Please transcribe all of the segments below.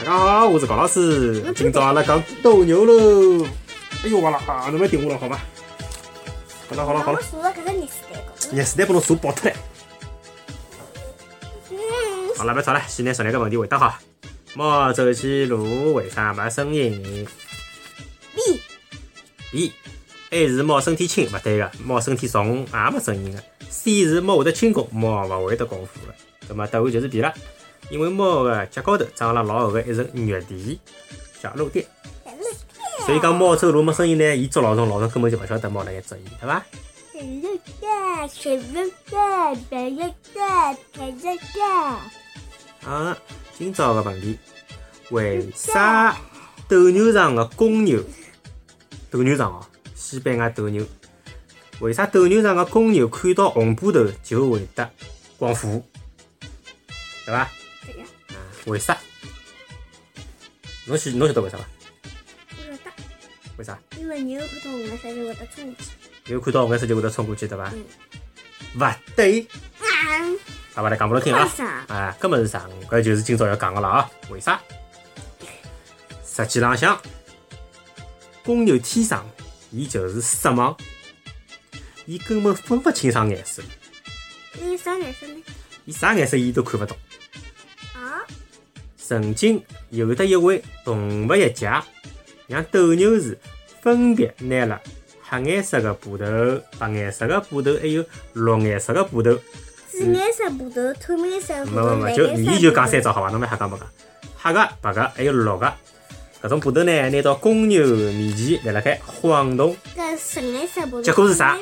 大家好，我是高老师。今朝阿拉讲斗牛喽。哎呦完了啊！侬别顶我了，好伐？好了好了好了我，坐了搿个热水袋高头。热水袋把侬手爆脱了。嗯，好了，别吵了，先拿上来个问题回答好。猫走起路为啥没声音 B？B A 是猫身体轻，勿对个，猫身体重也没声音个。C 是猫会得轻功，猫勿会得功夫个。那么答案就是 B 了，因为猫个脚高头长了老厚个一层肉垫，小肉垫。所以讲猫走路没声音呢，伊捉老鼠，老鼠根本就勿晓得猫辣盖捉伊，对伐？小肉蛋，小肉蛋，白肉蛋，白肉蛋。啊，今朝个问题，为啥斗牛场个公牛，斗牛场哦，西班牙斗牛，为啥斗牛场个公牛看到红布头就会得光火，对伐？为啥？侬晓侬晓得为啥伐？我晓得，为啥？因为牛看到红颜色就会得冲过去。牛看到红颜色就会得冲过去，对伐？嗯。勿对，啊，好伐？来讲拨侬听啊。为啥？啊，搿么是啥？搿就是今朝要讲个了啊。为啥？实际浪向，公牛天生伊就是色盲，伊根本分勿清爽颜色，伊啥颜色呢？伊啥颜色伊都看勿懂。啊？曾经有的一位动物学家，让斗牛士分别拿了黑颜色的布头、白颜色的布头，还有绿颜色的布头。紫颜色布头，透明色布头，没没没，就蓝颜色伊就讲三只好伐？侬蛮瞎讲没讲？黑个、白个还有绿个，搿种布头呢，拿到公牛面前辣辣盖晃动，搿深颜色布头。结果是啥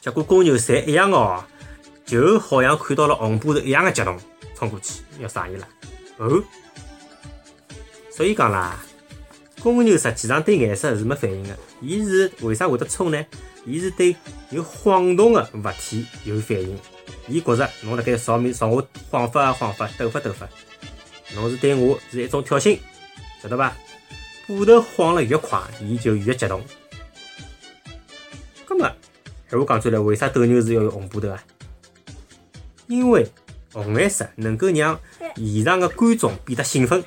结果公牛侪一样哦，就好像看到了红布头一样的激动，冲过去要杀伊拉。哦，所以讲啦，公牛实际上对颜色是没反应的，伊是为啥会得冲呢？伊是对有晃动的物体有反应，伊觉着侬辣盖朝面朝我晃发晃发，抖发抖发，侬是对我是一种挑衅，晓得伐？布头晃了越快，伊就越激动。葛么，闲话讲出来，为啥斗牛士要用红布头啊？因为红颜色能够让现场的观众变得兴奋，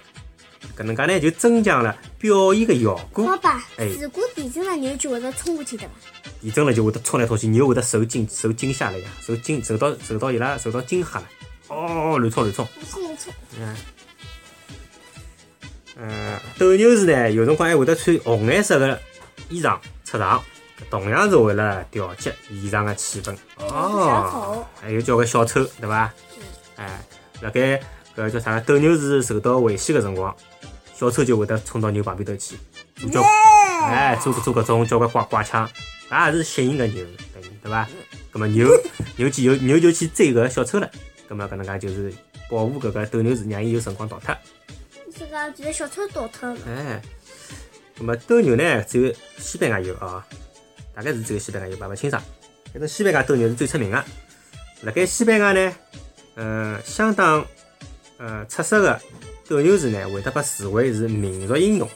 搿能介呢就增强了表演的效果。爸爸哎，如果地震了，牛就会得冲过去的伐？地震了就会得冲来冲去，牛会得受惊受惊吓了呀，受惊受到受到伊拉受到惊吓了，哦，乱冲乱冲。冲冲！嗯，嗯，斗牛士呢，有辰光还会得穿红颜色的衣裳出场，同样是为了调节现场的气氛。哦，还有交关小丑，对伐？哎，辣盖搿叫啥？斗牛士受到危险个辰光，小丑就会得冲到牛旁边头去，做交哎，做做搿种交关怪怪腔，也是吸引搿牛，对伐？葛么牛牛去牛牛就去追搿小丑了，葛么搿能介就是保护搿个斗牛士，让伊有辰光逃脱。是讲就是小丑逃脱了。哎，葛么斗牛呢，只有西班牙有啊，大概是只有西班牙有，吧，勿清爽。反正西班牙斗牛是最出名个。辣盖西班牙呢，呃，相当呃出色的斗牛士呢，会得被视为是民族英雄。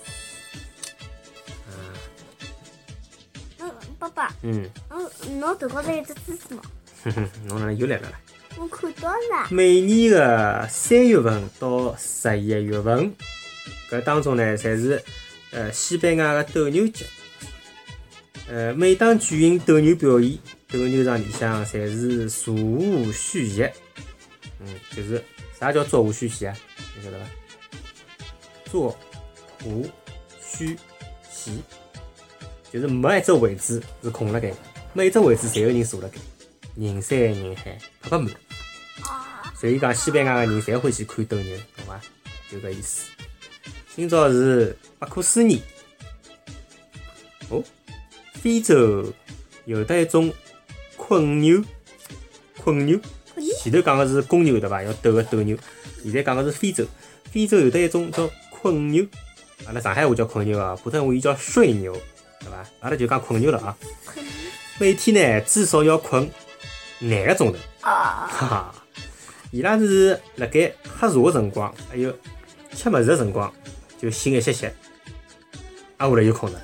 嗯，爸爸，嗯，嗯，侬头高头有只蜘蛛网，哼哼，侬哪能又来了啦？我看到了。每年的三月份到十一月份，搿当中呢，侪是呃西班牙的斗牛节。呃，每当举行斗牛表演，斗牛场里向侪是座无虚席。嗯，就是啥叫座无虚席啊？你晓得伐？座无虚席，就是没一只位置是空辣盖，每一只位置侪有人坐辣盖，人山人海，特别满。所以讲，西班牙的人侪欢喜看斗牛，懂伐？就搿意思。今朝是不可思议。哦，非洲有的一种困牛，困牛。咦，前头讲个是公牛对伐？要斗个斗牛。现在讲个是非洲，非洲有得一种叫困牛，阿拉上海话叫困牛啊，普通话伊叫睡牛，对伐？阿拉就讲困牛了啊。每天呢至少要困廿个钟头，啊，哈哈。伊拉是辣盖喝茶个辰光，还有吃物事个辰光，就醒一歇歇，挨下来又困了。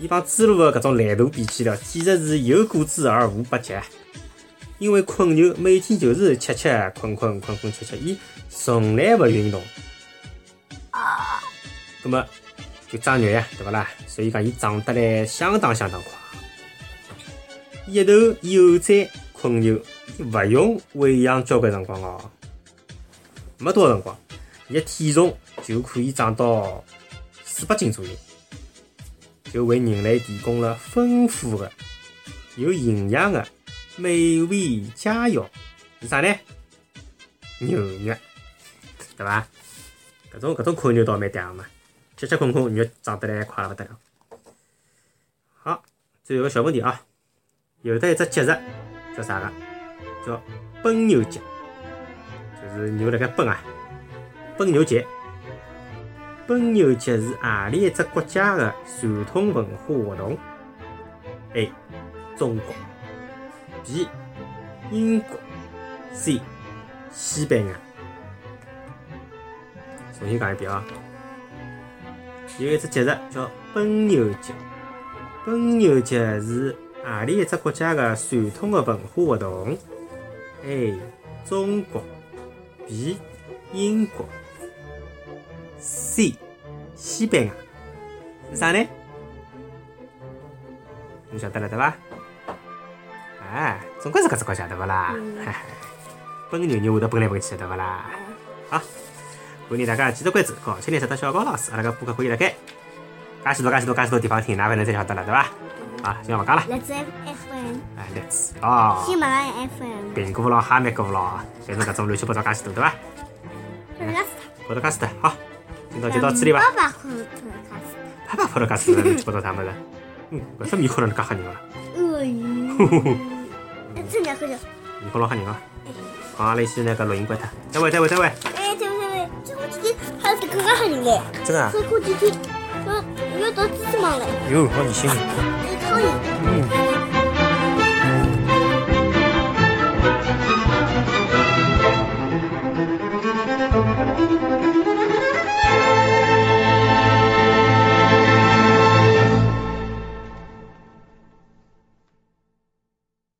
伊帮猪猡个搿种懒惰比起了，简直是有过之而无不及。因为困牛每天就是吃吃困困困困吃吃，伊从来勿运动。啊，葛么就长肉呀，对勿啦？所以讲伊长得来相当相当快。一头幼崽困牛，伊勿用喂养交关辰光哦，没多少辰光，伊个体重就可以长到四百斤左右，就为人类提供了丰富的、有营养的美味佳肴。是啥呢？牛肉，对伐？搿种搿种困牛倒蛮嗲个嘛，吃吃困困，肉长得来快了勿得了。好，最后个小问题啊，有的一只节日叫啥个？叫奔牛节，就是牛辣盖奔啊，奔牛节。奔牛节是何里一只国家的传统文化活动？A. 中国 B. 英国 C. 西班牙。重新讲一遍啊，有一只节日叫奔牛节。奔牛节是阿里一只国家的传统的文化活动？A. 中国 B. 英国 C. 西班牙是啥呢？你晓得了对伐？哎，总归是搿只国家对勿啦？奔牛牛会得奔来奔去的对勿啦？好，欢迎大家继续关注高青年识得小高老师，阿拉个播客可以辣盖介许多介许多介许多地方听，㑚反正侪晓得了对伐？好，今朝勿讲了，荔枝 FM，哎，Let's 哦。喜马拉雅 FM，苹果咯、哈密果咯，反正搿种乱七八糟介许多，对伐？这个是 podpodcast 好，今朝就到此里伐？爸爸和特卡斯，啪啪 podcast 乱七八糟啥物事？嗯，搿只面孔哪能介吓人个？鳄鱼，哎这两个人，面孔老吓人个。录音关脱。再会，再会，再会。哎，这位这位，这个弟弟还有这个还人嘞，真个啊？这个弟弟，嗯，要到机器忙嘞，哟，好你心。哎，